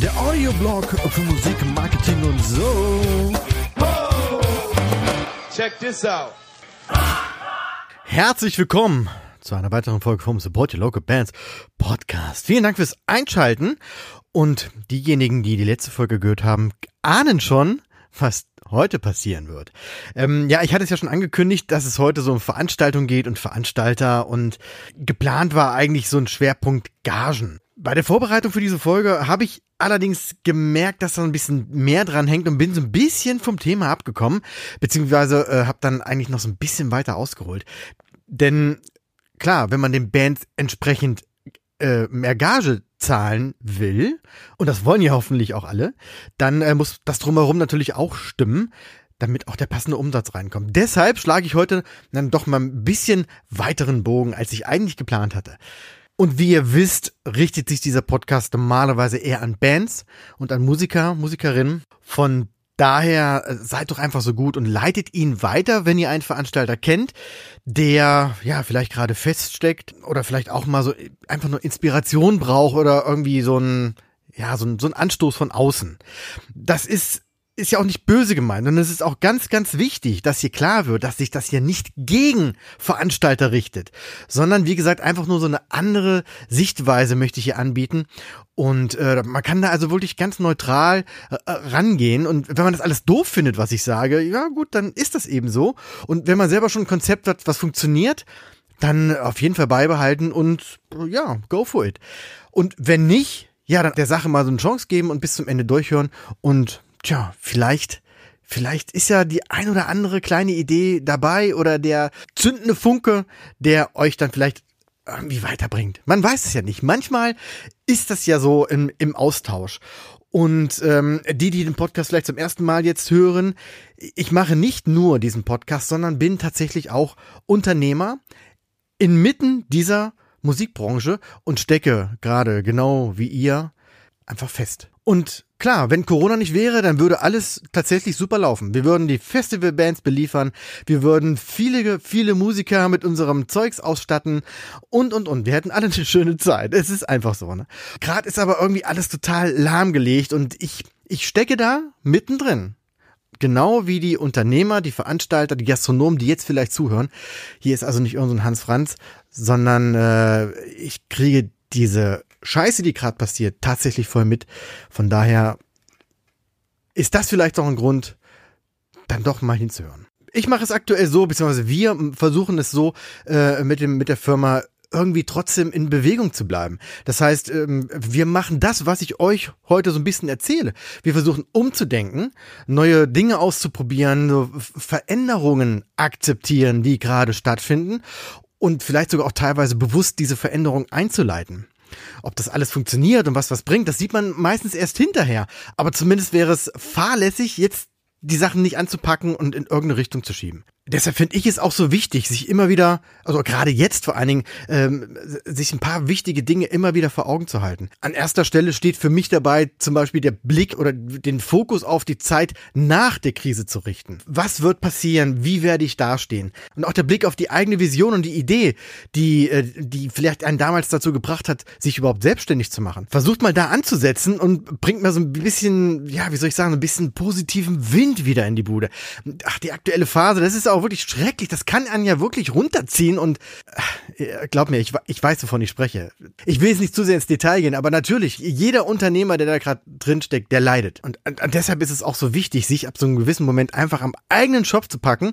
Der Audioblog für Musik, Marketing und so. Check this out. Herzlich willkommen zu einer weiteren Folge vom Support Your Local Bands Podcast. Vielen Dank fürs Einschalten. Und diejenigen, die die letzte Folge gehört haben, ahnen schon, was heute passieren wird. Ähm, ja, ich hatte es ja schon angekündigt, dass es heute so um Veranstaltungen geht und Veranstalter und geplant war eigentlich so ein Schwerpunkt Gagen. Bei der Vorbereitung für diese Folge habe ich allerdings gemerkt, dass da ein bisschen mehr dran hängt und bin so ein bisschen vom Thema abgekommen, beziehungsweise äh, habe dann eigentlich noch so ein bisschen weiter ausgeholt. Denn klar, wenn man den Bands entsprechend äh, mehr Gage zahlen will, und das wollen ja hoffentlich auch alle, dann äh, muss das drumherum natürlich auch stimmen, damit auch der passende Umsatz reinkommt. Deshalb schlage ich heute dann doch mal ein bisschen weiteren Bogen, als ich eigentlich geplant hatte. Und wie ihr wisst, richtet sich dieser Podcast normalerweise eher an Bands und an Musiker, Musikerinnen. Von daher äh, seid doch einfach so gut und leitet ihn weiter, wenn ihr einen Veranstalter kennt, der ja vielleicht gerade feststeckt oder vielleicht auch mal so einfach nur Inspiration braucht oder irgendwie so ein ja, so ein, so ein Anstoß von außen. Das ist ist ja auch nicht böse gemeint und es ist auch ganz, ganz wichtig, dass hier klar wird, dass sich das hier nicht gegen Veranstalter richtet, sondern wie gesagt einfach nur so eine andere Sichtweise möchte ich hier anbieten. Und äh, man kann da also wirklich ganz neutral äh, äh, rangehen. Und wenn man das alles doof findet, was ich sage, ja gut, dann ist das eben so. Und wenn man selber schon ein Konzept hat, was funktioniert, dann auf jeden Fall beibehalten und ja, go for it. Und wenn nicht, ja, dann der Sache mal so eine Chance geben und bis zum Ende durchhören und tja, vielleicht, vielleicht ist ja die ein oder andere kleine Idee dabei oder der zündende Funke, der euch dann vielleicht irgendwie weiterbringt. Man weiß es ja nicht. Manchmal ist das ja so im, im Austausch. Und ähm, die, die den Podcast vielleicht zum ersten Mal jetzt hören, ich mache nicht nur diesen Podcast, sondern bin tatsächlich auch Unternehmer inmitten dieser Musikbranche und stecke gerade genau wie ihr einfach fest. Und klar, wenn Corona nicht wäre, dann würde alles tatsächlich super laufen. Wir würden die Festivalbands beliefern, wir würden viele, viele Musiker mit unserem Zeugs ausstatten und, und, und. Wir hätten alle eine schöne Zeit. Es ist einfach so, ne? Gerade ist aber irgendwie alles total lahmgelegt und ich, ich stecke da mittendrin. Genau wie die Unternehmer, die Veranstalter, die Gastronomen, die jetzt vielleicht zuhören. Hier ist also nicht irgendein Hans Franz, sondern äh, ich kriege diese Scheiße, die gerade passiert, tatsächlich voll mit. Von daher ist das vielleicht auch ein Grund, dann doch mal hinzuhören. Ich mache es aktuell so, beziehungsweise wir versuchen es so äh, mit dem mit der Firma irgendwie trotzdem in Bewegung zu bleiben. Das heißt, ähm, wir machen das, was ich euch heute so ein bisschen erzähle. Wir versuchen umzudenken, neue Dinge auszuprobieren, Veränderungen akzeptieren, die gerade stattfinden und vielleicht sogar auch teilweise bewusst diese Veränderung einzuleiten. Ob das alles funktioniert und was was bringt, das sieht man meistens erst hinterher. Aber zumindest wäre es fahrlässig, jetzt die Sachen nicht anzupacken und in irgendeine Richtung zu schieben deshalb finde ich es auch so wichtig, sich immer wieder, also gerade jetzt vor allen Dingen, ähm, sich ein paar wichtige Dinge immer wieder vor Augen zu halten. An erster Stelle steht für mich dabei zum Beispiel der Blick oder den Fokus auf die Zeit nach der Krise zu richten. Was wird passieren? Wie werde ich dastehen? Und auch der Blick auf die eigene Vision und die Idee, die, äh, die vielleicht einen damals dazu gebracht hat, sich überhaupt selbstständig zu machen. Versucht mal da anzusetzen und bringt mal so ein bisschen, ja, wie soll ich sagen, ein bisschen positiven Wind wieder in die Bude. Ach, die aktuelle Phase, das ist auch auch wirklich schrecklich. Das kann einen ja wirklich runterziehen und äh, glaub mir, ich, ich weiß, wovon ich spreche. Ich will jetzt nicht zu sehr ins Detail gehen, aber natürlich, jeder Unternehmer, der da gerade drinsteckt, der leidet. Und, und, und deshalb ist es auch so wichtig, sich ab so einem gewissen Moment einfach am eigenen Shop zu packen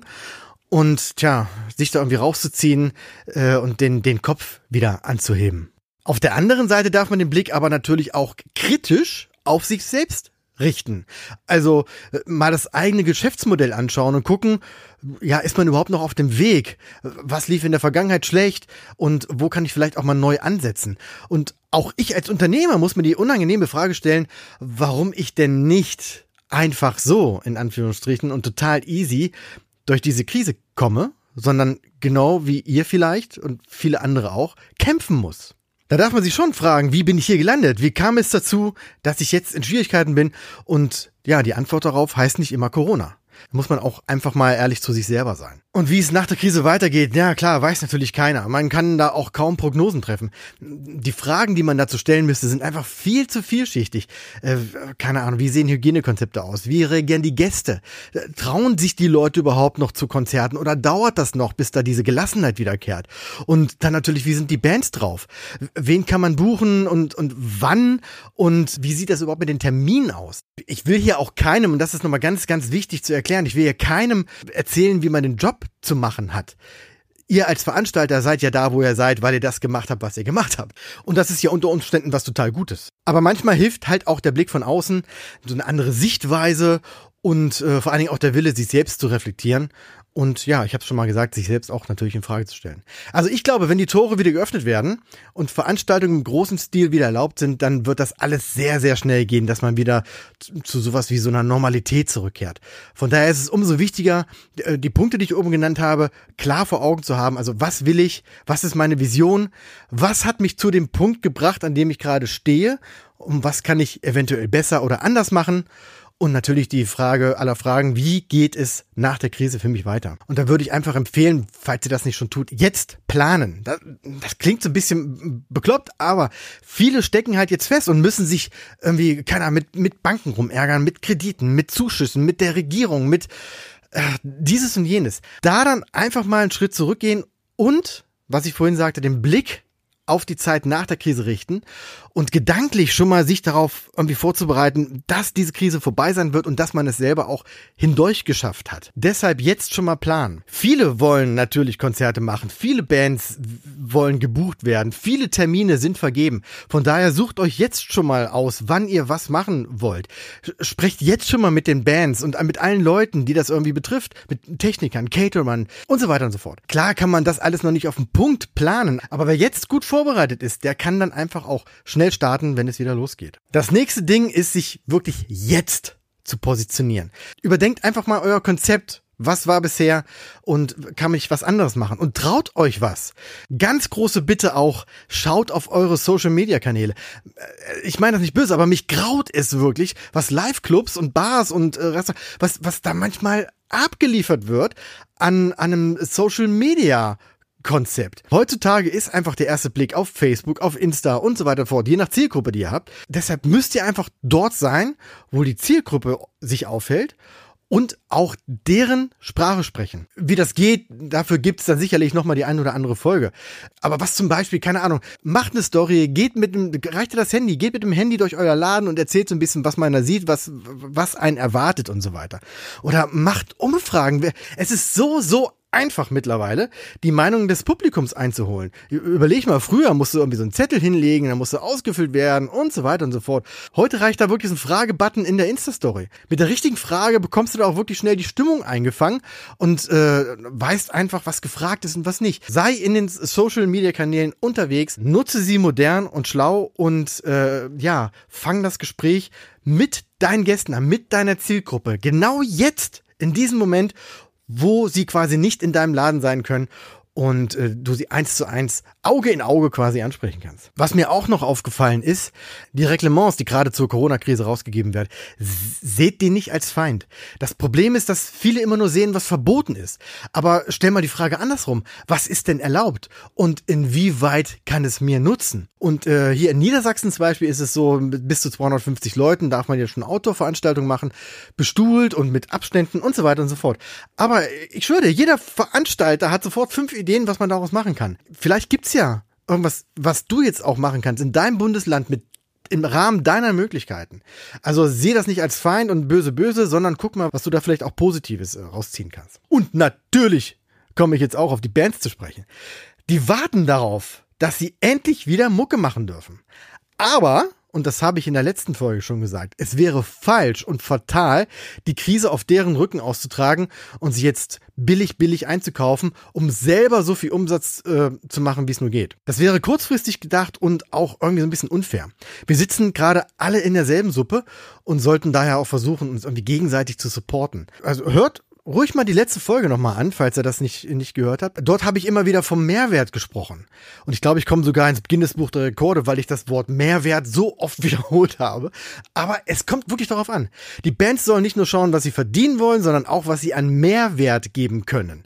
und tja, sich da irgendwie rauszuziehen äh, und den, den Kopf wieder anzuheben. Auf der anderen Seite darf man den Blick aber natürlich auch kritisch auf sich selbst richten. Also äh, mal das eigene Geschäftsmodell anschauen und gucken, ja, ist man überhaupt noch auf dem Weg? Was lief in der Vergangenheit schlecht und wo kann ich vielleicht auch mal neu ansetzen? Und auch ich als Unternehmer muss mir die unangenehme Frage stellen, warum ich denn nicht einfach so, in Anführungsstrichen, und total easy durch diese Krise komme, sondern genau wie ihr vielleicht und viele andere auch, kämpfen muss. Da darf man sich schon fragen, wie bin ich hier gelandet? Wie kam es dazu, dass ich jetzt in Schwierigkeiten bin? Und ja, die Antwort darauf heißt nicht immer Corona. Muss man auch einfach mal ehrlich zu sich selber sein. Und wie es nach der Krise weitergeht, ja klar, weiß natürlich keiner. Man kann da auch kaum Prognosen treffen. Die Fragen, die man dazu stellen müsste, sind einfach viel zu vielschichtig. Äh, keine Ahnung, wie sehen Hygienekonzepte aus? Wie reagieren die Gäste? Äh, trauen sich die Leute überhaupt noch zu Konzerten oder dauert das noch, bis da diese Gelassenheit wiederkehrt? Und dann natürlich, wie sind die Bands drauf? Wen kann man buchen und, und wann? Und wie sieht das überhaupt mit den Terminen aus? Ich will hier auch keinem, und das ist nochmal ganz, ganz wichtig zu erklären, ich will hier keinem erzählen, wie man den Job zu machen hat. Ihr als Veranstalter seid ja da, wo ihr seid, weil ihr das gemacht habt, was ihr gemacht habt. Und das ist ja unter Umständen was total Gutes. Aber manchmal hilft halt auch der Blick von außen, so eine andere Sichtweise und äh, vor allen Dingen auch der Wille, sich selbst zu reflektieren und ja, ich habe schon mal gesagt, sich selbst auch natürlich in Frage zu stellen. Also ich glaube, wenn die Tore wieder geöffnet werden und Veranstaltungen im großen Stil wieder erlaubt sind, dann wird das alles sehr, sehr schnell gehen, dass man wieder zu sowas wie so einer Normalität zurückkehrt. Von daher ist es umso wichtiger, äh, die Punkte, die ich oben genannt habe, klar vor Augen zu haben. Also was will ich? Was ist meine Vision? Was hat mich zu dem Punkt gebracht, an dem ich gerade stehe? Und was kann ich eventuell besser oder anders machen? Und natürlich die Frage aller Fragen, wie geht es nach der Krise für mich weiter? Und da würde ich einfach empfehlen, falls ihr das nicht schon tut, jetzt planen. Das, das, klingt so ein bisschen bekloppt, aber viele stecken halt jetzt fest und müssen sich irgendwie, keine Ahnung, mit, mit Banken rumärgern, mit Krediten, mit Zuschüssen, mit der Regierung, mit äh, dieses und jenes. Da dann einfach mal einen Schritt zurückgehen und, was ich vorhin sagte, den Blick auf die Zeit nach der Krise richten und gedanklich schon mal sich darauf irgendwie vorzubereiten, dass diese Krise vorbei sein wird und dass man es selber auch hindurch geschafft hat. Deshalb jetzt schon mal planen. Viele wollen natürlich Konzerte machen, viele Bands wollen gebucht werden, viele Termine sind vergeben. Von daher sucht euch jetzt schon mal aus, wann ihr was machen wollt. Sprecht jetzt schon mal mit den Bands und mit allen Leuten, die das irgendwie betrifft, mit Technikern, Caterern und so weiter und so fort. Klar kann man das alles noch nicht auf den Punkt planen, aber wer jetzt gut vorbereitet ist, der kann dann einfach auch schnell starten, wenn es wieder losgeht. Das nächste Ding ist, sich wirklich jetzt zu positionieren. Überdenkt einfach mal euer Konzept. Was war bisher und kann ich was anderes machen? Und traut euch was. Ganz große Bitte auch, schaut auf eure Social Media Kanäle. Äh, ich meine das nicht böse, aber mich graut es wirklich, was Live-Clubs und Bars und äh, was, was da manchmal abgeliefert wird an, an einem Social Media Konzept. Heutzutage ist einfach der erste Blick auf Facebook, auf Insta und so weiter fort, je nach Zielgruppe, die ihr habt. Deshalb müsst ihr einfach dort sein, wo die Zielgruppe sich aufhält und auch deren Sprache sprechen. Wie das geht, dafür gibt es dann sicherlich nochmal die ein oder andere Folge. Aber was zum Beispiel, keine Ahnung, macht eine Story, geht mit dem, reicht dir das Handy, geht mit dem Handy durch euer Laden und erzählt so ein bisschen, was man da sieht, was, was einen erwartet und so weiter. Oder macht Umfragen. Es ist so, so einfach mittlerweile, die Meinung des Publikums einzuholen. Überleg mal, früher musst du irgendwie so einen Zettel hinlegen, dann musst du ausgefüllt werden und so weiter und so fort. Heute reicht da wirklich ein Fragebutton in der Insta-Story. Mit der richtigen Frage bekommst du da auch wirklich schnell die Stimmung eingefangen und äh, weißt einfach, was gefragt ist und was nicht. Sei in den Social-Media-Kanälen unterwegs, nutze sie modern und schlau und äh, ja, fang das Gespräch mit deinen Gästen an, mit deiner Zielgruppe. Genau jetzt, in diesem Moment wo sie quasi nicht in deinem Laden sein können und äh, du sie eins zu eins Auge in Auge quasi ansprechen kannst. Was mir auch noch aufgefallen ist, die Reglements, die gerade zur Corona-Krise rausgegeben werden, seht die nicht als Feind. Das Problem ist, dass viele immer nur sehen, was verboten ist. Aber stell mal die Frage andersrum. Was ist denn erlaubt? Und inwieweit kann es mir nutzen? Und äh, hier in Niedersachsen zum Beispiel ist es so, bis zu 250 Leuten darf man ja schon Outdoor-Veranstaltungen machen, bestuhlt und mit Abständen und so weiter und so fort. Aber ich schwöre jeder Veranstalter hat sofort fünf Ideen, was man daraus machen kann. Vielleicht gibt's ja irgendwas, was du jetzt auch machen kannst in deinem Bundesland mit im Rahmen deiner Möglichkeiten. Also sehe das nicht als Feind und böse böse, sondern guck mal, was du da vielleicht auch Positives äh, rausziehen kannst. Und natürlich komme ich jetzt auch auf die Bands zu sprechen. Die warten darauf, dass sie endlich wieder Mucke machen dürfen. Aber und das habe ich in der letzten Folge schon gesagt, es wäre falsch und fatal, die Krise auf deren Rücken auszutragen und sie jetzt billig, billig einzukaufen, um selber so viel Umsatz äh, zu machen, wie es nur geht. Das wäre kurzfristig gedacht und auch irgendwie so ein bisschen unfair. Wir sitzen gerade alle in derselben Suppe und sollten daher auch versuchen, uns irgendwie gegenseitig zu supporten. Also hört ruhig mal die letzte Folge nochmal an, falls ihr das nicht, nicht gehört habt. Dort habe ich immer wieder vom Mehrwert gesprochen. Und ich glaube, ich komme sogar ins Guinness-Buch der Rekorde, weil ich das Wort Mehrwert so oft wiederholt habe. Aber es kommt wirklich darauf an. Die Bands sollen nicht nur schauen, was sie verdienen wollen, sondern auch, was sie an Mehrwert geben können.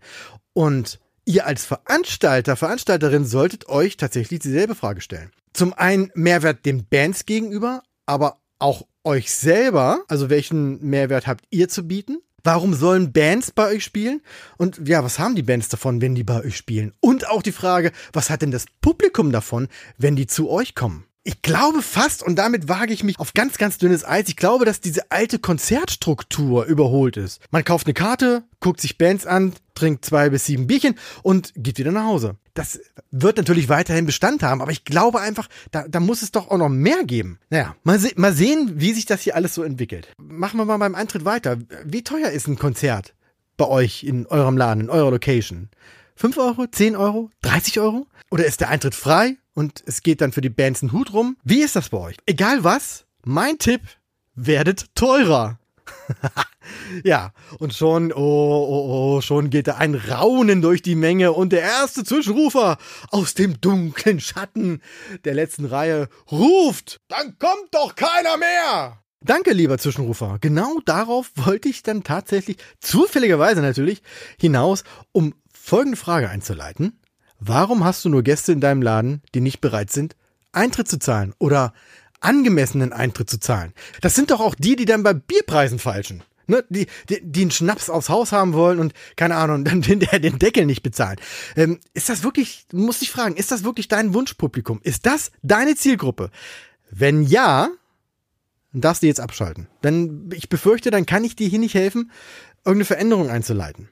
Und ihr als Veranstalter, Veranstalterin solltet euch tatsächlich dieselbe Frage stellen. Zum einen Mehrwert den Bands gegenüber, aber auch euch selber, also welchen Mehrwert habt ihr zu bieten? Warum sollen Bands bei euch spielen? Und ja, was haben die Bands davon, wenn die bei euch spielen? Und auch die Frage, was hat denn das Publikum davon, wenn die zu euch kommen? Ich glaube fast, und damit wage ich mich auf ganz, ganz dünnes Eis, ich glaube, dass diese alte Konzertstruktur überholt ist. Man kauft eine Karte, guckt sich Bands an, trinkt zwei bis sieben Bierchen und geht wieder nach Hause. Das wird natürlich weiterhin Bestand haben, aber ich glaube einfach, da, da muss es doch auch noch mehr geben. Naja, mal, se mal sehen, wie sich das hier alles so entwickelt. Machen wir mal beim Eintritt weiter. Wie teuer ist ein Konzert bei euch in eurem Laden, in eurer Location? 5 Euro, 10 Euro, 30 Euro? Oder ist der Eintritt frei und es geht dann für die Bands ein Hut rum. Wie ist das bei euch? Egal was, mein Tipp, werdet teurer. ja, und schon, oh, oh, oh, schon geht da ein Raunen durch die Menge und der erste Zwischenrufer aus dem dunklen Schatten der letzten Reihe ruft, dann kommt doch keiner mehr! Danke, lieber Zwischenrufer. Genau darauf wollte ich dann tatsächlich, zufälligerweise natürlich, hinaus, um folgende Frage einzuleiten. Warum hast du nur Gäste in deinem Laden, die nicht bereit sind, Eintritt zu zahlen oder angemessenen Eintritt zu zahlen? Das sind doch auch die, die dann bei Bierpreisen falschen. Ne, die, die, die einen Schnaps aufs Haus haben wollen und keine Ahnung, dann den, den Deckel nicht bezahlen. Ähm, ist das wirklich, muss ich fragen, ist das wirklich dein Wunschpublikum? Ist das deine Zielgruppe? Wenn ja, darfst du jetzt abschalten. Denn ich befürchte, dann kann ich dir hier nicht helfen, irgendeine Veränderung einzuleiten.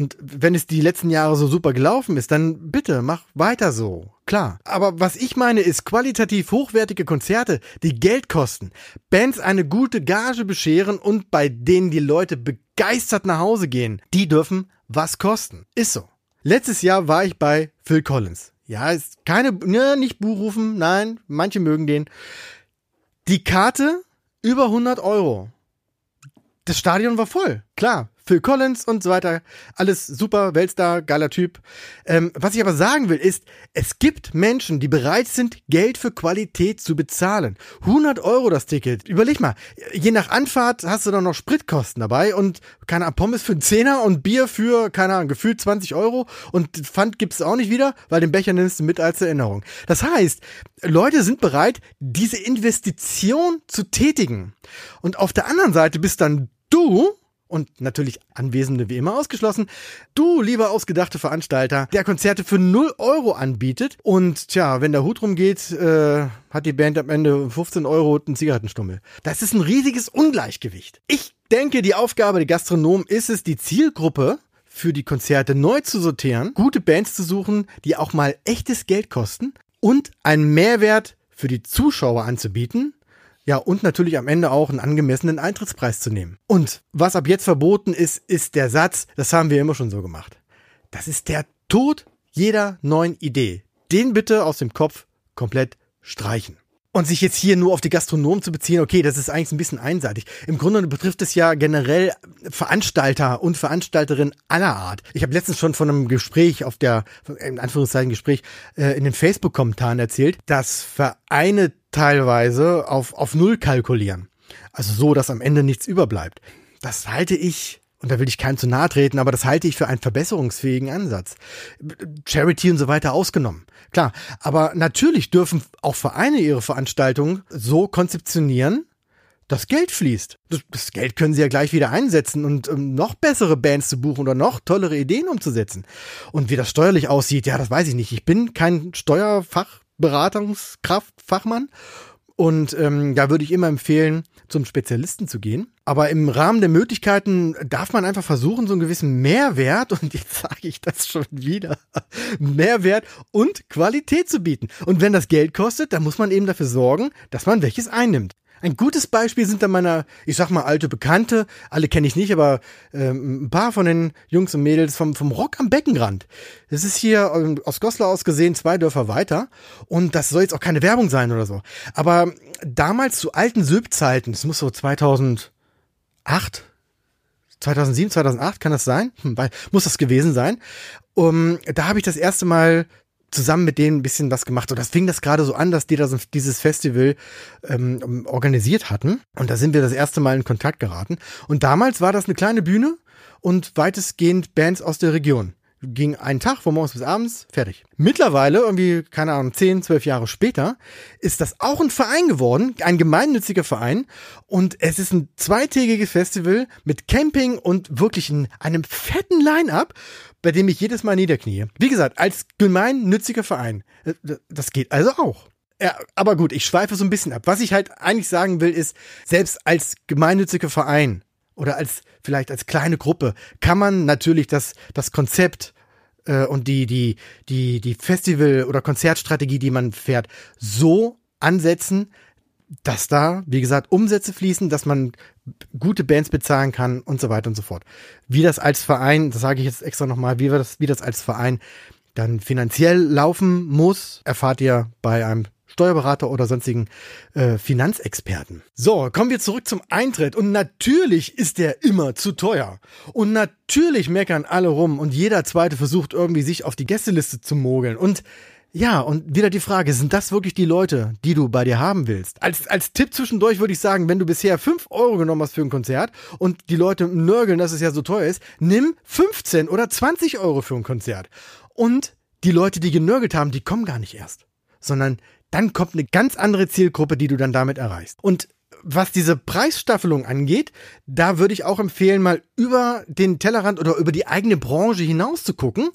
Und wenn es die letzten Jahre so super gelaufen ist, dann bitte mach weiter so. Klar. Aber was ich meine ist qualitativ hochwertige Konzerte, die Geld kosten, Bands eine gute Gage bescheren und bei denen die Leute begeistert nach Hause gehen. Die dürfen was kosten. Ist so. Letztes Jahr war ich bei Phil Collins. Ja, ist keine, ne, nicht Buchrufen, nein, manche mögen den. Die Karte über 100 Euro. Das Stadion war voll. Klar, Phil Collins und so weiter. Alles super, Weltstar, geiler Typ. Ähm, was ich aber sagen will, ist, es gibt Menschen, die bereit sind, Geld für Qualität zu bezahlen. 100 Euro das Ticket. Überleg mal, je nach Anfahrt hast du dann noch Spritkosten dabei und keine Ahnung, Pommes für einen Zehner und Bier für, keine Ahnung, gefühlt 20 Euro und Pfand gibt's auch nicht wieder, weil den Becher nimmst du mit als Erinnerung. Das heißt, Leute sind bereit, diese Investition zu tätigen. Und auf der anderen Seite bist dann du und natürlich Anwesende wie immer ausgeschlossen. Du, lieber ausgedachte Veranstalter, der Konzerte für 0 Euro anbietet und tja, wenn der Hut rumgeht, äh, hat die Band am Ende 15 Euro und einen Zigarettenstummel. Das ist ein riesiges Ungleichgewicht. Ich denke, die Aufgabe der Gastronomen ist es, die Zielgruppe für die Konzerte neu zu sortieren, gute Bands zu suchen, die auch mal echtes Geld kosten und einen Mehrwert für die Zuschauer anzubieten, ja, und natürlich am Ende auch einen angemessenen Eintrittspreis zu nehmen. Und was ab jetzt verboten ist, ist der Satz, das haben wir immer schon so gemacht. Das ist der Tod jeder neuen Idee. Den bitte aus dem Kopf komplett streichen. Und sich jetzt hier nur auf die Gastronomen zu beziehen, okay, das ist eigentlich ein bisschen einseitig. Im Grunde betrifft es ja generell Veranstalter und Veranstalterinnen aller Art. Ich habe letztens schon von einem Gespräch auf der, in Anführungszeichen Gespräch, äh, in den Facebook-Kommentaren erzählt, dass Vereine teilweise auf, auf Null kalkulieren. Also so, dass am Ende nichts überbleibt. Das halte ich und da will ich keinem zu nahe treten, aber das halte ich für einen verbesserungsfähigen Ansatz. Charity und so weiter ausgenommen. Klar, aber natürlich dürfen auch Vereine ihre Veranstaltungen so konzeptionieren, dass Geld fließt. Das, das Geld können sie ja gleich wieder einsetzen und um noch bessere Bands zu buchen oder noch tollere Ideen umzusetzen. Und wie das steuerlich aussieht, ja, das weiß ich nicht. Ich bin kein Steuerfachberatungskraft, Fachmann und ähm, da würde ich immer empfehlen, zum Spezialisten zu gehen. Aber im Rahmen der Möglichkeiten darf man einfach versuchen, so einen gewissen Mehrwert, und jetzt sage ich das schon wieder, Mehrwert und Qualität zu bieten. Und wenn das Geld kostet, dann muss man eben dafür sorgen, dass man welches einnimmt. Ein gutes Beispiel sind da meiner, ich sag mal, alte Bekannte, alle kenne ich nicht, aber ähm, ein paar von den Jungs und Mädels vom, vom Rock am Beckenrand. Das ist hier ähm, aus Goslar aus gesehen zwei Dörfer weiter und das soll jetzt auch keine Werbung sein oder so. Aber damals zu alten Syb-Zeiten, das muss so 2008, 2007, 2008 kann das sein? Hm, weil, muss das gewesen sein. Um, da habe ich das erste Mal zusammen mit denen ein bisschen was gemacht. Und das fing das gerade so an, dass die das, dieses Festival ähm, organisiert hatten. Und da sind wir das erste Mal in Kontakt geraten. Und damals war das eine kleine Bühne und weitestgehend Bands aus der Region ging einen Tag von morgens bis abends, fertig. Mittlerweile, irgendwie, keine Ahnung, 10, 12 Jahre später, ist das auch ein Verein geworden, ein gemeinnütziger Verein. Und es ist ein zweitägiges Festival mit Camping und wirklich in einem fetten Line-up, bei dem ich jedes Mal niederknie. Wie gesagt, als gemeinnütziger Verein. Äh, das geht also auch. Ja, aber gut, ich schweife so ein bisschen ab. Was ich halt eigentlich sagen will, ist, selbst als gemeinnütziger Verein oder als vielleicht als kleine Gruppe kann man natürlich das das Konzept äh, und die die die die Festival oder Konzertstrategie, die man fährt, so ansetzen, dass da, wie gesagt, Umsätze fließen, dass man gute Bands bezahlen kann und so weiter und so fort. Wie das als Verein, das sage ich jetzt extra nochmal, wie das, wie das als Verein dann finanziell laufen muss, erfahrt ihr bei einem Steuerberater oder sonstigen äh, Finanzexperten. So, kommen wir zurück zum Eintritt. Und natürlich ist der immer zu teuer. Und natürlich meckern alle rum und jeder zweite versucht irgendwie sich auf die Gästeliste zu mogeln. Und ja, und wieder die Frage, sind das wirklich die Leute, die du bei dir haben willst? Als, als Tipp zwischendurch würde ich sagen, wenn du bisher 5 Euro genommen hast für ein Konzert und die Leute nörgeln, dass es ja so teuer ist, nimm 15 oder 20 Euro für ein Konzert. Und die Leute, die genörgelt haben, die kommen gar nicht erst, sondern dann kommt eine ganz andere Zielgruppe, die du dann damit erreichst. Und was diese Preisstaffelung angeht, da würde ich auch empfehlen, mal über den Tellerrand oder über die eigene Branche hinaus zu gucken.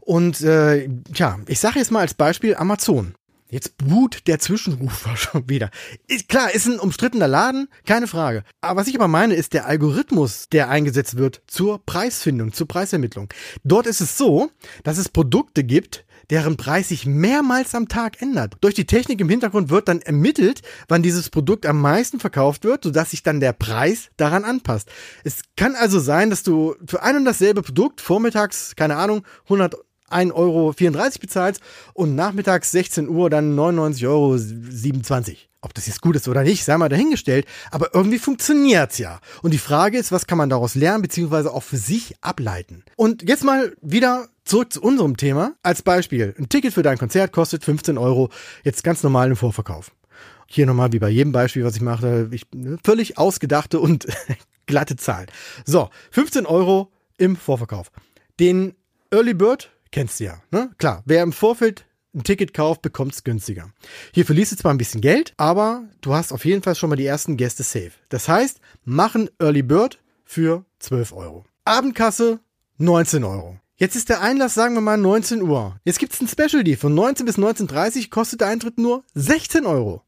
Und äh, ja, ich sage jetzt mal als Beispiel Amazon. Jetzt boot der Zwischenrufer schon wieder. Ist, klar, ist ein umstrittener Laden, keine Frage. Aber was ich aber meine, ist der Algorithmus, der eingesetzt wird zur Preisfindung, zur Preisermittlung. Dort ist es so, dass es Produkte gibt, deren Preis sich mehrmals am Tag ändert. Durch die Technik im Hintergrund wird dann ermittelt, wann dieses Produkt am meisten verkauft wird, sodass sich dann der Preis daran anpasst. Es kann also sein, dass du für ein und dasselbe Produkt vormittags, keine Ahnung, 100 1,34 Euro bezahlst und nachmittags 16 Uhr dann 99,27 Euro. Ob das jetzt gut ist oder nicht, sei mal dahingestellt, aber irgendwie funktioniert's ja. Und die Frage ist, was kann man daraus lernen, beziehungsweise auch für sich ableiten? Und jetzt mal wieder Zurück zu unserem Thema. Als Beispiel, ein Ticket für dein Konzert kostet 15 Euro, jetzt ganz normal im Vorverkauf. Hier nochmal, wie bei jedem Beispiel, was ich mache, ich, ne, völlig ausgedachte und glatte Zahlen. So, 15 Euro im Vorverkauf. Den Early Bird kennst du ja, ne? Klar, wer im Vorfeld ein Ticket kauft, bekommt es günstiger. Hier verlierst du zwar ein bisschen Geld, aber du hast auf jeden Fall schon mal die ersten Gäste safe. Das heißt, machen Early Bird für 12 Euro. Abendkasse 19 Euro. Jetzt ist der Einlass, sagen wir mal, 19 Uhr. Jetzt gibt's ein Special Deal. Von 19 bis 19.30 kostet der Eintritt nur 16 Euro.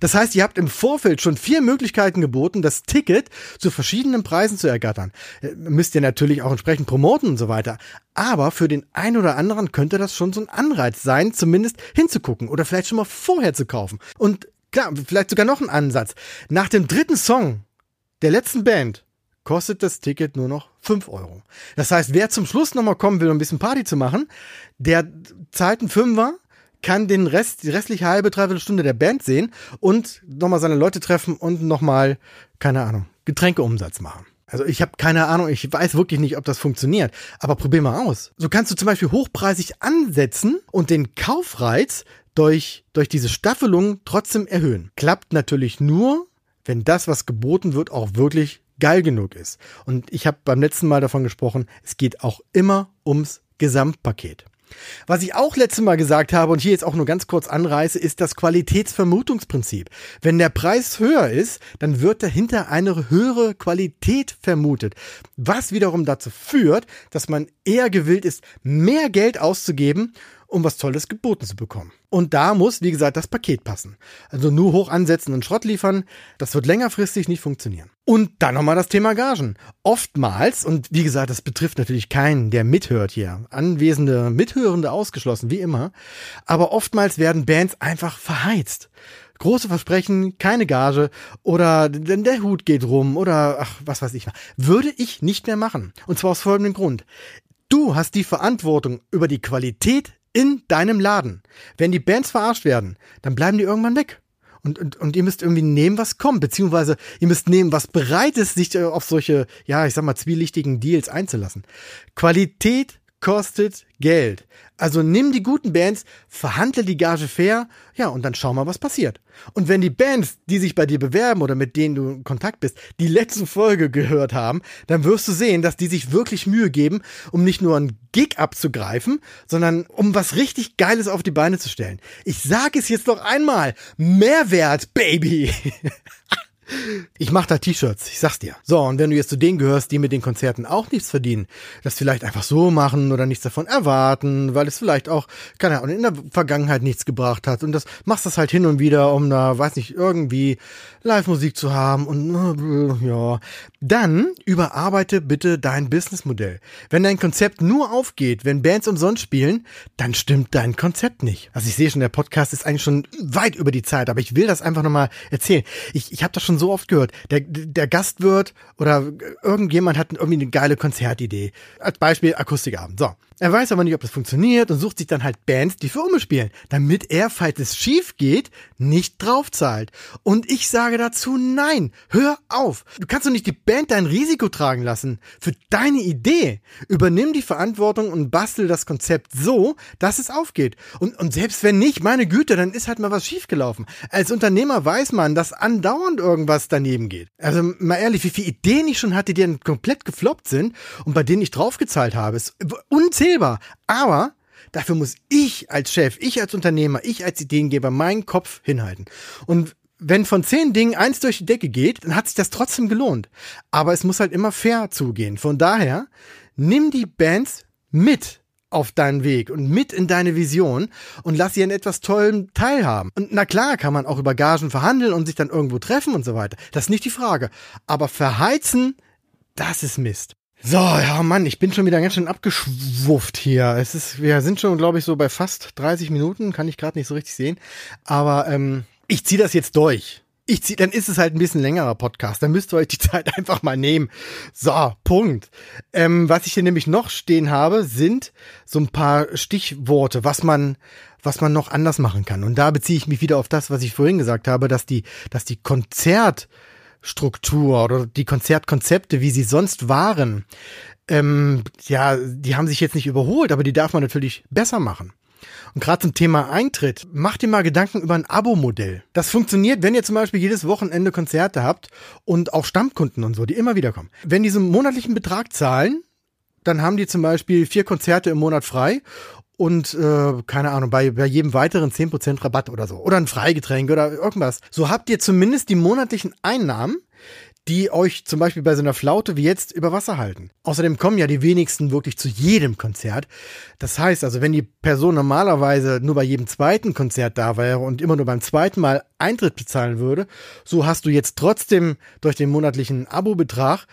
Das heißt, ihr habt im Vorfeld schon vier Möglichkeiten geboten, das Ticket zu verschiedenen Preisen zu ergattern. Äh, müsst ihr natürlich auch entsprechend promoten und so weiter. Aber für den einen oder anderen könnte das schon so ein Anreiz sein, zumindest hinzugucken oder vielleicht schon mal vorher zu kaufen. Und klar, vielleicht sogar noch ein Ansatz. Nach dem dritten Song der letzten Band kostet das Ticket nur noch 5 Euro. Das heißt, wer zum Schluss nochmal kommen will, um ein bisschen Party zu machen, der zahlt einen Fünfer, kann den Rest, die restliche halbe, dreiviertel Stunde der Band sehen und nochmal seine Leute treffen und nochmal, keine Ahnung, Getränkeumsatz machen. Also ich habe keine Ahnung, ich weiß wirklich nicht, ob das funktioniert, aber probier mal aus. So kannst du zum Beispiel hochpreisig ansetzen und den Kaufreiz durch, durch diese Staffelung trotzdem erhöhen. Klappt natürlich nur, wenn das, was geboten wird, auch wirklich geil genug ist. Und ich habe beim letzten Mal davon gesprochen, es geht auch immer ums Gesamtpaket. Was ich auch letztes Mal gesagt habe und hier jetzt auch nur ganz kurz anreiße, ist das Qualitätsvermutungsprinzip. Wenn der Preis höher ist, dann wird dahinter eine höhere Qualität vermutet, was wiederum dazu führt, dass man eher gewillt ist, mehr Geld auszugeben um was Tolles geboten zu bekommen. Und da muss, wie gesagt, das Paket passen. Also nur hoch ansetzen und Schrott liefern, das wird längerfristig nicht funktionieren. Und dann nochmal das Thema Gagen. Oftmals, und wie gesagt, das betrifft natürlich keinen, der mithört hier, anwesende Mithörende ausgeschlossen, wie immer, aber oftmals werden Bands einfach verheizt große Versprechen, keine Gage oder der Hut geht rum oder ach, was weiß ich. Würde ich nicht mehr machen. Und zwar aus folgendem Grund. Du hast die Verantwortung über die Qualität in deinem Laden. Wenn die Bands verarscht werden, dann bleiben die irgendwann weg. Und, und, und ihr müsst irgendwie nehmen, was kommt, beziehungsweise ihr müsst nehmen, was bereit ist, sich auf solche, ja, ich sag mal, zwielichtigen Deals einzulassen. Qualität kostet Geld. Also nimm die guten Bands, verhandle die Gage fair, ja, und dann schau mal, was passiert. Und wenn die Bands, die sich bei dir bewerben oder mit denen du in Kontakt bist, die letzte Folge gehört haben, dann wirst du sehen, dass die sich wirklich Mühe geben, um nicht nur einen Gig abzugreifen, sondern um was richtig Geiles auf die Beine zu stellen. Ich sage es jetzt noch einmal. Mehrwert, Baby. Ich mach da T-Shirts, ich sag's dir. So, und wenn du jetzt zu denen gehörst, die mit den Konzerten auch nichts verdienen, das vielleicht einfach so machen oder nichts davon erwarten, weil es vielleicht auch, keine Ahnung, in der Vergangenheit nichts gebracht hat und das machst das halt hin und wieder, um da, weiß nicht, irgendwie Live-Musik zu haben und ja, dann überarbeite bitte dein Businessmodell. Wenn dein Konzept nur aufgeht, wenn Bands umsonst spielen, dann stimmt dein Konzept nicht. Also ich sehe schon, der Podcast ist eigentlich schon weit über die Zeit, aber ich will das einfach nochmal erzählen. Ich, ich habe das schon so oft gehört. Der, der Gastwirt oder irgendjemand hat irgendwie eine geile Konzertidee. Als Beispiel Akustikabend. So. Er weiß aber nicht, ob das funktioniert und sucht sich dann halt Bands, die für Umme spielen, damit er, falls es schief geht, nicht draufzahlt. Und ich sage dazu nein, hör auf. Du kannst doch nicht die Band dein Risiko tragen lassen. Für deine Idee. Übernimm die Verantwortung und bastel das Konzept so, dass es aufgeht. Und, und selbst wenn nicht, meine Güte, dann ist halt mal was schiefgelaufen. Als Unternehmer weiß man, dass andauernd irgendwas daneben geht. Also mal ehrlich, wie viele Ideen ich schon hatte, die dann komplett gefloppt sind und bei denen ich draufgezahlt habe. Ist unzählig zählbar. Aber dafür muss ich als Chef, ich als Unternehmer, ich als Ideengeber meinen Kopf hinhalten. Und wenn von zehn Dingen eins durch die Decke geht, dann hat sich das trotzdem gelohnt. Aber es muss halt immer fair zugehen. Von daher, nimm die Bands mit auf deinen Weg und mit in deine Vision und lass sie an etwas Tollem teilhaben. Und na klar kann man auch über Gagen verhandeln und sich dann irgendwo treffen und so weiter. Das ist nicht die Frage. Aber verheizen, das ist Mist. So, ja Mann, ich bin schon wieder ganz schön abgeschwufft hier. Es ist, wir sind schon, glaube ich, so bei fast 30 Minuten, kann ich gerade nicht so richtig sehen. Aber ähm, ich ziehe das jetzt durch. Ich zieh, dann ist es halt ein bisschen längerer Podcast. Dann müsst ihr euch die Zeit einfach mal nehmen. So, Punkt. Ähm, was ich hier nämlich noch stehen habe, sind so ein paar Stichworte, was man, was man noch anders machen kann. Und da beziehe ich mich wieder auf das, was ich vorhin gesagt habe, dass die, dass die Konzert Struktur oder die Konzertkonzepte, wie sie sonst waren, ähm, ja, die haben sich jetzt nicht überholt, aber die darf man natürlich besser machen. Und gerade zum Thema Eintritt, macht dir mal Gedanken über ein Abo-Modell. Das funktioniert, wenn ihr zum Beispiel jedes Wochenende Konzerte habt und auch Stammkunden und so, die immer wieder kommen. Wenn die so einen monatlichen Betrag zahlen, dann haben die zum Beispiel vier Konzerte im Monat frei und äh, keine Ahnung, bei, bei jedem weiteren 10% Rabatt oder so. Oder ein Freigetränk oder irgendwas. So habt ihr zumindest die monatlichen Einnahmen, die euch zum Beispiel bei so einer Flaute wie jetzt über Wasser halten. Außerdem kommen ja die wenigsten wirklich zu jedem Konzert. Das heißt also, wenn die Person normalerweise nur bei jedem zweiten Konzert da wäre und immer nur beim zweiten Mal Eintritt bezahlen würde, so hast du jetzt trotzdem durch den monatlichen Abo-Betrag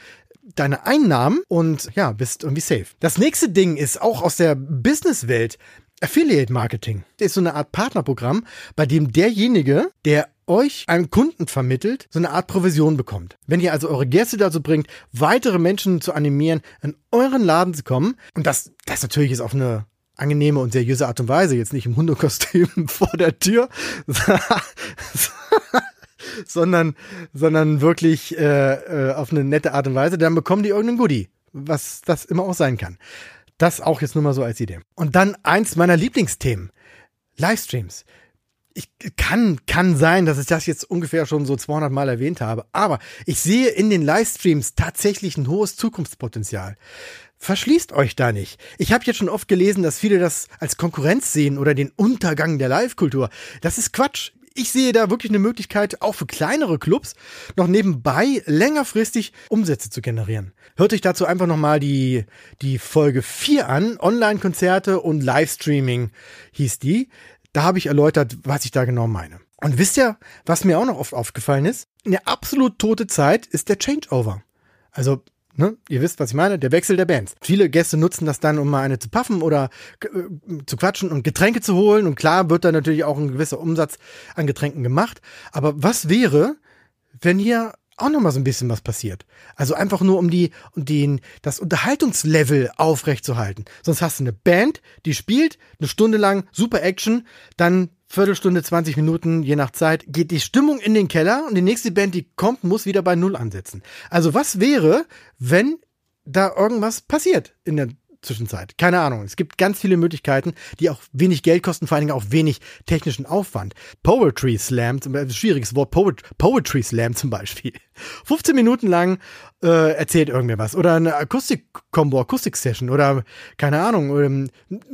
deine Einnahmen und ja, bist irgendwie safe. Das nächste Ding ist auch aus der Businesswelt. Affiliate Marketing. Das ist so eine Art Partnerprogramm, bei dem derjenige, der euch einen Kunden vermittelt, so eine Art Provision bekommt. Wenn ihr also eure Gäste dazu bringt, weitere Menschen zu animieren, in euren Laden zu kommen, und das, das natürlich ist auf eine angenehme und seriöse Art und Weise, jetzt nicht im Hundekostüm vor der Tür, sondern, sondern wirklich äh, äh, auf eine nette Art und Weise, dann bekommen die irgendeinen Goodie, was das immer auch sein kann. Das auch jetzt nur mal so als Idee. Und dann eins meiner Lieblingsthemen. Livestreams. Ich kann, kann sein, dass ich das jetzt ungefähr schon so 200 Mal erwähnt habe, aber ich sehe in den Livestreams tatsächlich ein hohes Zukunftspotenzial. Verschließt euch da nicht. Ich habe jetzt schon oft gelesen, dass viele das als Konkurrenz sehen oder den Untergang der Live-Kultur. Das ist Quatsch ich sehe da wirklich eine Möglichkeit, auch für kleinere Clubs noch nebenbei längerfristig Umsätze zu generieren. Hört euch dazu einfach nochmal die, die Folge 4 an. Online-Konzerte und Livestreaming hieß die. Da habe ich erläutert, was ich da genau meine. Und wisst ihr, was mir auch noch oft aufgefallen ist? Eine absolut tote Zeit ist der Changeover. Also Ne? Ihr wisst, was ich meine, der Wechsel der Bands. Viele Gäste nutzen das dann, um mal eine zu puffen oder äh, zu quatschen und Getränke zu holen. Und klar wird da natürlich auch ein gewisser Umsatz an Getränken gemacht. Aber was wäre, wenn hier auch noch mal so ein bisschen was passiert? Also einfach nur, um die, um den, das Unterhaltungslevel aufrechtzuerhalten. Sonst hast du eine Band, die spielt eine Stunde lang super Action, dann Viertelstunde, 20 Minuten, je nach Zeit, geht die Stimmung in den Keller und die nächste Band, die kommt, muss wieder bei Null ansetzen. Also was wäre, wenn da irgendwas passiert in der Zwischenzeit. Keine Ahnung. Es gibt ganz viele Möglichkeiten, die auch wenig Geld kosten, vor allen Dingen auch wenig technischen Aufwand. Poetry Slam, schwieriges Wort, Poet, Poetry Slam zum Beispiel. 15 Minuten lang äh, erzählt irgendwer was. Oder eine Akustik-Combo, Akustik-Session oder keine Ahnung, oder, ähm,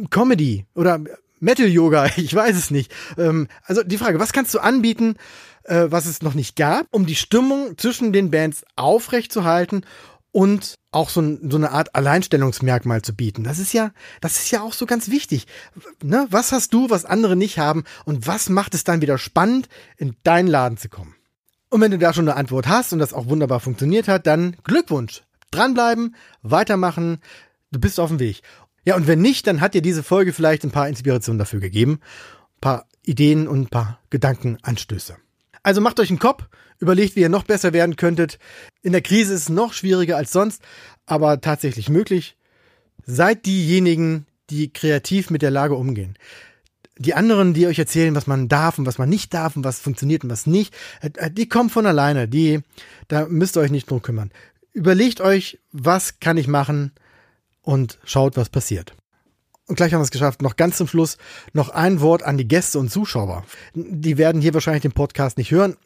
Comedy oder Metal-Yoga, ich weiß es nicht. Ähm, also die Frage, was kannst du anbieten, äh, was es noch nicht gab, um die Stimmung zwischen den Bands aufrechtzuerhalten und auch so, so, eine Art Alleinstellungsmerkmal zu bieten. Das ist ja, das ist ja auch so ganz wichtig. Ne? Was hast du, was andere nicht haben und was macht es dann wieder spannend, in deinen Laden zu kommen? Und wenn du da schon eine Antwort hast und das auch wunderbar funktioniert hat, dann Glückwunsch. Dranbleiben, weitermachen, du bist auf dem Weg. Ja, und wenn nicht, dann hat dir diese Folge vielleicht ein paar Inspirationen dafür gegeben, ein paar Ideen und ein paar Gedankenanstöße. Also macht euch einen Kopf, überlegt, wie ihr noch besser werden könntet. In der Krise ist es noch schwieriger als sonst, aber tatsächlich möglich. Seid diejenigen, die kreativ mit der Lage umgehen. Die anderen, die euch erzählen, was man darf und was man nicht darf und was funktioniert und was nicht, äh, die kommen von alleine. Die, da müsst ihr euch nicht drum kümmern. Überlegt euch, was kann ich machen und schaut, was passiert. Und gleich haben wir es geschafft. Noch ganz zum Schluss noch ein Wort an die Gäste und Zuschauer. Die werden hier wahrscheinlich den Podcast nicht hören,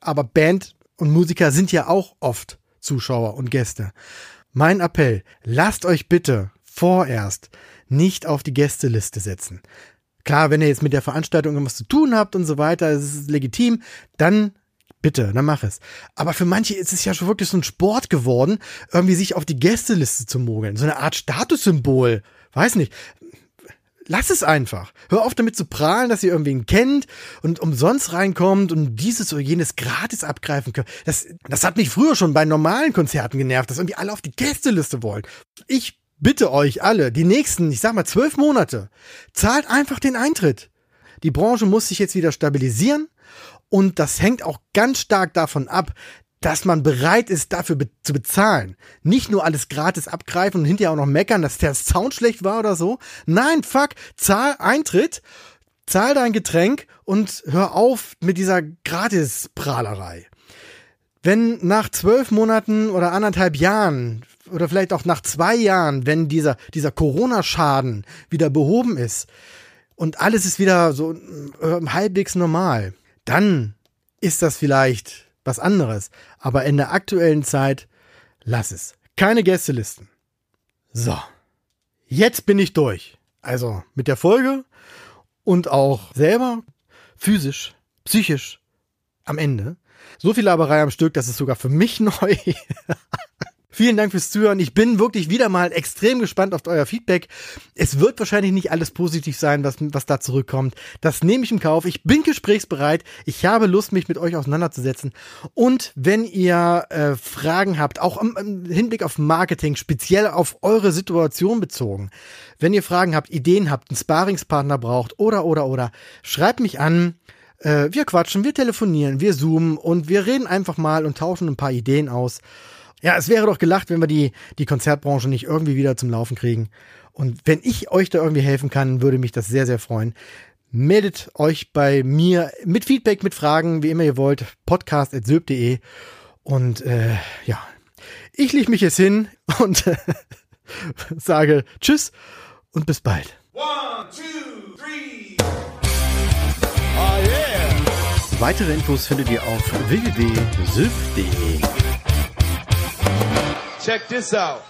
aber Band und Musiker sind ja auch oft Zuschauer und Gäste. Mein Appell, lasst euch bitte vorerst nicht auf die Gästeliste setzen. Klar, wenn ihr jetzt mit der Veranstaltung irgendwas zu tun habt und so weiter, das ist legitim, dann bitte, dann mach es. Aber für manche ist es ja schon wirklich so ein Sport geworden, irgendwie sich auf die Gästeliste zu mogeln. So eine Art Statussymbol. Weiß nicht. Lass es einfach. Hör auf damit zu prahlen, dass ihr irgendwen kennt und umsonst reinkommt und dieses oder jenes gratis abgreifen könnt. Das, das hat mich früher schon bei normalen Konzerten genervt, dass irgendwie alle auf die Gästeliste wollen. Ich bitte euch alle, die nächsten, ich sag mal zwölf Monate, zahlt einfach den Eintritt. Die Branche muss sich jetzt wieder stabilisieren und das hängt auch ganz stark davon ab, dass man bereit ist, dafür be zu bezahlen. Nicht nur alles gratis abgreifen und hinterher auch noch meckern, dass der Sound schlecht war oder so. Nein, fuck, zahl Eintritt, zahl dein Getränk und hör auf mit dieser Gratis-Prahlerei. Wenn nach zwölf Monaten oder anderthalb Jahren oder vielleicht auch nach zwei Jahren, wenn dieser, dieser Corona-Schaden wieder behoben ist und alles ist wieder so äh, halbwegs normal, dann ist das vielleicht was anderes. Aber in der aktuellen Zeit lass es. Keine Gästelisten. So. Jetzt bin ich durch. Also mit der Folge und auch selber physisch, psychisch am Ende. So viel Laberei am Stück, dass es sogar für mich neu. Vielen Dank fürs Zuhören. Ich bin wirklich wieder mal extrem gespannt auf euer Feedback. Es wird wahrscheinlich nicht alles positiv sein, was, was da zurückkommt. Das nehme ich im Kauf. Ich bin gesprächsbereit. Ich habe Lust, mich mit euch auseinanderzusetzen. Und wenn ihr äh, Fragen habt, auch im, im Hinblick auf Marketing, speziell auf eure Situation bezogen, wenn ihr Fragen habt, Ideen habt, einen Sparingspartner braucht oder, oder, oder, schreibt mich an. Äh, wir quatschen, wir telefonieren, wir zoomen und wir reden einfach mal und tauschen ein paar Ideen aus. Ja, es wäre doch gelacht, wenn wir die, die Konzertbranche nicht irgendwie wieder zum Laufen kriegen. Und wenn ich euch da irgendwie helfen kann, würde mich das sehr, sehr freuen. Meldet euch bei mir mit Feedback, mit Fragen, wie immer ihr wollt, podcast.söb.de. Und äh, ja, ich leg mich jetzt hin und sage Tschüss und bis bald. One, two, three. Oh yeah. Weitere Infos findet ihr auf www.sylph.de. Check this out.